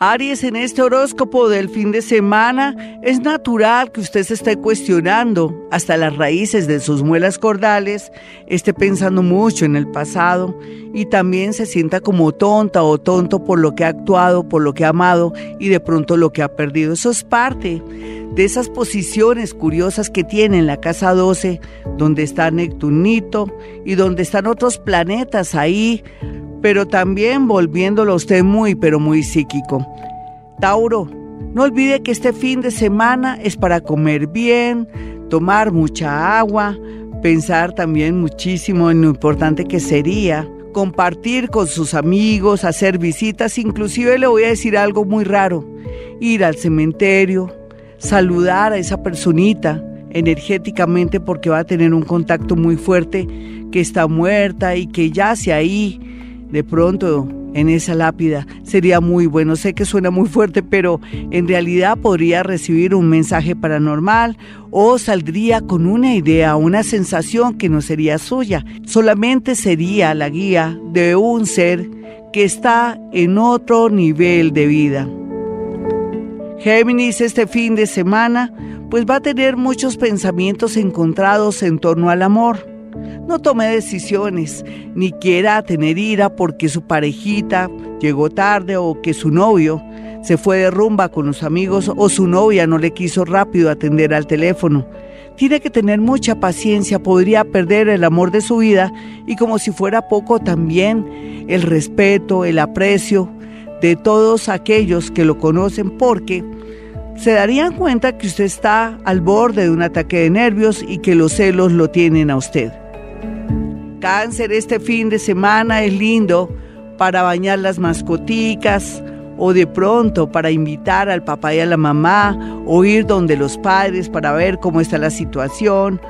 Aries, en este horóscopo del fin de semana, es natural que usted se esté cuestionando hasta las raíces de sus muelas cordales, esté pensando mucho en el pasado y también se sienta como tonta o tonto por lo que ha actuado, por lo que ha amado y de pronto lo que ha perdido. Eso es parte de esas posiciones curiosas que tiene en la casa 12, donde está Neptunito y donde están otros planetas ahí, pero también volviéndolo a usted muy, pero muy psíquico. Tauro, no olvide que este fin de semana es para comer bien, tomar mucha agua, pensar también muchísimo en lo importante que sería compartir con sus amigos, hacer visitas, inclusive le voy a decir algo muy raro, ir al cementerio, saludar a esa personita energéticamente porque va a tener un contacto muy fuerte que está muerta y que yace ahí de pronto en esa lápida. Sería muy bueno. Sé que suena muy fuerte, pero en realidad podría recibir un mensaje paranormal o saldría con una idea, una sensación que no sería suya. Solamente sería la guía de un ser que está en otro nivel de vida. Géminis este fin de semana pues va a tener muchos pensamientos encontrados en torno al amor. No tome decisiones, ni quiera tener ira porque su parejita llegó tarde o que su novio se fue de rumba con los amigos o su novia no le quiso rápido atender al teléfono. Tiene que tener mucha paciencia, podría perder el amor de su vida y como si fuera poco también el respeto, el aprecio de todos aquellos que lo conocen porque se darían cuenta que usted está al borde de un ataque de nervios y que los celos lo tienen a usted. Cáncer este fin de semana es lindo para bañar las mascoticas o de pronto para invitar al papá y a la mamá o ir donde los padres para ver cómo está la situación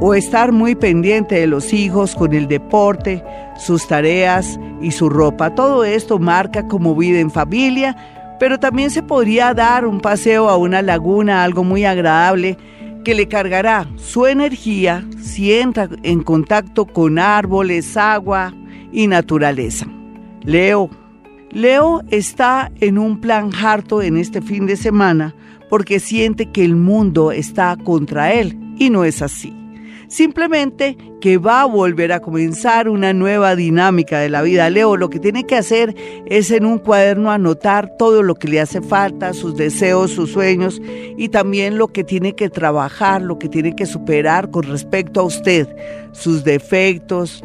o estar muy pendiente de los hijos con el deporte, sus tareas y su ropa. Todo esto marca como vida en familia, pero también se podría dar un paseo a una laguna, algo muy agradable que le cargará su energía si entra en contacto con árboles, agua y naturaleza. Leo. Leo está en un plan harto en este fin de semana porque siente que el mundo está contra él y no es así simplemente que va a volver a comenzar una nueva dinámica de la vida. Leo, lo que tiene que hacer es en un cuaderno anotar todo lo que le hace falta, sus deseos, sus sueños y también lo que tiene que trabajar, lo que tiene que superar con respecto a usted, sus defectos,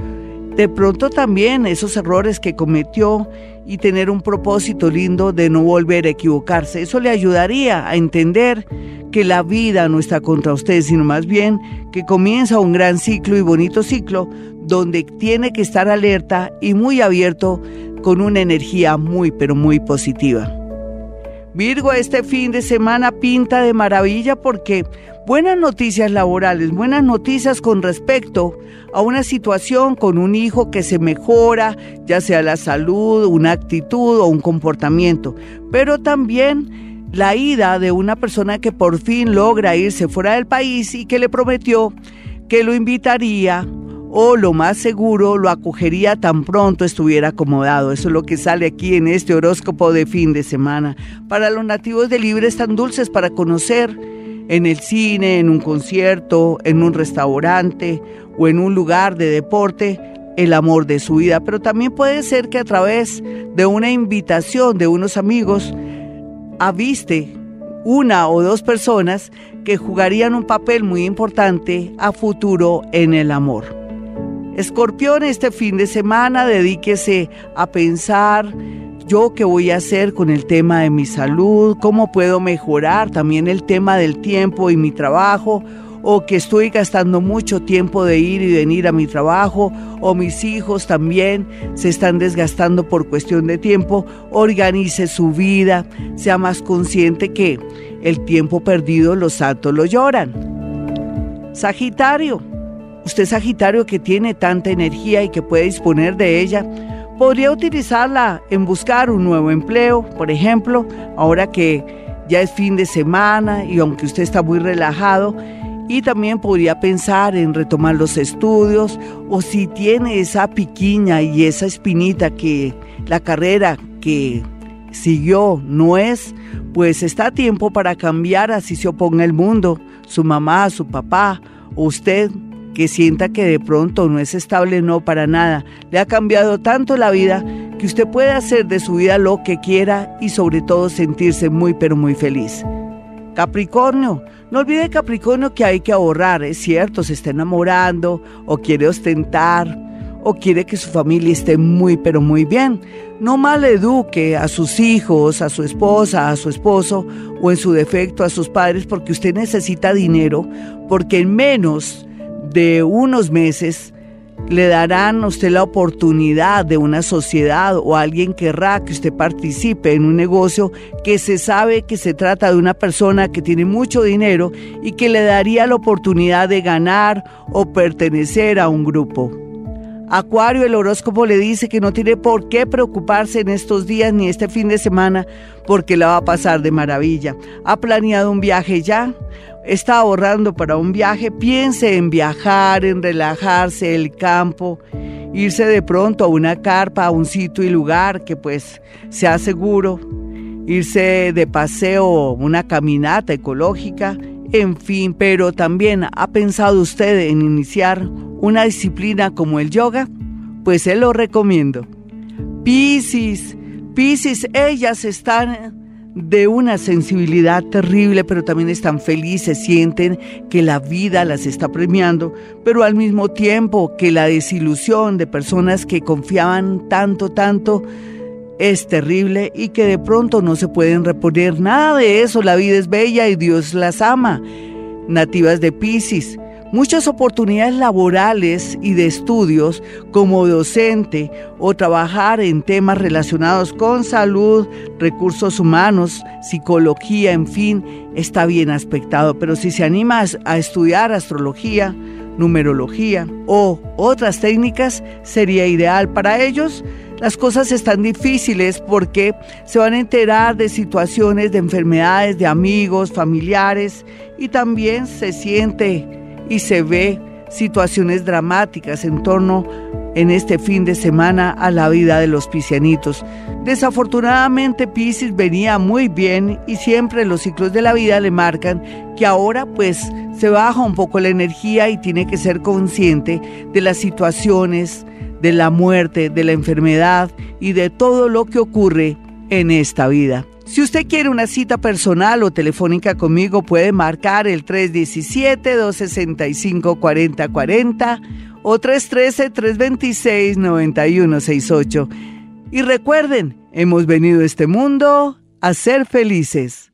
de pronto también esos errores que cometió y tener un propósito lindo de no volver a equivocarse. Eso le ayudaría a entender que la vida no está contra usted, sino más bien que comienza un gran ciclo y bonito ciclo donde tiene que estar alerta y muy abierto con una energía muy pero muy positiva. Virgo, este fin de semana pinta de maravilla porque buenas noticias laborales, buenas noticias con respecto a una situación con un hijo que se mejora, ya sea la salud, una actitud o un comportamiento, pero también la ida de una persona que por fin logra irse fuera del país y que le prometió que lo invitaría o lo más seguro lo acogería tan pronto estuviera acomodado. Eso es lo que sale aquí en este horóscopo de fin de semana. Para los nativos de Libre están dulces para conocer en el cine, en un concierto, en un restaurante o en un lugar de deporte el amor de su vida, pero también puede ser que a través de una invitación de unos amigos aviste una o dos personas que jugarían un papel muy importante a futuro en el amor. Escorpión, este fin de semana dedíquese a pensar yo qué voy a hacer con el tema de mi salud, cómo puedo mejorar también el tema del tiempo y mi trabajo, o que estoy gastando mucho tiempo de ir y venir a mi trabajo, o mis hijos también se están desgastando por cuestión de tiempo, organice su vida, sea más consciente que el tiempo perdido los santos lo lloran. Sagitario, usted Sagitario que tiene tanta energía y que puede disponer de ella, podría utilizarla en buscar un nuevo empleo, por ejemplo, ahora que ya es fin de semana y aunque usted está muy relajado, y también podría pensar en retomar los estudios o si tiene esa piquiña y esa espinita que la carrera que siguió no es, pues está a tiempo para cambiar así se oponga el mundo, su mamá, su papá usted que sienta que de pronto no es estable, no para nada. Le ha cambiado tanto la vida que usted puede hacer de su vida lo que quiera y sobre todo sentirse muy pero muy feliz. Capricornio, no olvide Capricornio que hay que ahorrar, es cierto, se está enamorando o quiere ostentar o quiere que su familia esté muy pero muy bien. No maleduque a sus hijos, a su esposa, a su esposo o en su defecto a sus padres porque usted necesita dinero, porque en menos de unos meses le darán a usted la oportunidad de una sociedad o alguien querrá que usted participe en un negocio que se sabe que se trata de una persona que tiene mucho dinero y que le daría la oportunidad de ganar o pertenecer a un grupo. Acuario, el horóscopo le dice que no tiene por qué preocuparse en estos días ni este fin de semana porque la va a pasar de maravilla. ¿Ha planeado un viaje ya? Está ahorrando para un viaje, piense en viajar, en relajarse, el campo, irse de pronto a una carpa, a un sitio y lugar que pues sea seguro, irse de paseo, una caminata ecológica, en fin, pero también ha pensado usted en iniciar una disciplina como el yoga, pues se lo recomiendo. Piscis, Piscis, ellas están de una sensibilidad terrible, pero también están felices, sienten que la vida las está premiando, pero al mismo tiempo que la desilusión de personas que confiaban tanto, tanto, es terrible y que de pronto no se pueden reponer nada de eso. La vida es bella y Dios las ama. Nativas de Pisces, muchas oportunidades laborales y de estudios como docente o trabajar en temas relacionados con salud, recursos humanos, psicología, en fin, está bien aspectado. Pero si se anima a estudiar astrología, numerología o otras técnicas, sería ideal para ellos. Las cosas están difíciles porque se van a enterar de situaciones de enfermedades de amigos, familiares y también se siente y se ve situaciones dramáticas en torno en este fin de semana a la vida de los piscianitos. Desafortunadamente Piscis venía muy bien y siempre los ciclos de la vida le marcan que ahora pues se baja un poco la energía y tiene que ser consciente de las situaciones, de la muerte, de la enfermedad y de todo lo que ocurre en esta vida. Si usted quiere una cita personal o telefónica conmigo, puede marcar el 317-265-4040 o 313-326-9168. Y recuerden, hemos venido a este mundo a ser felices.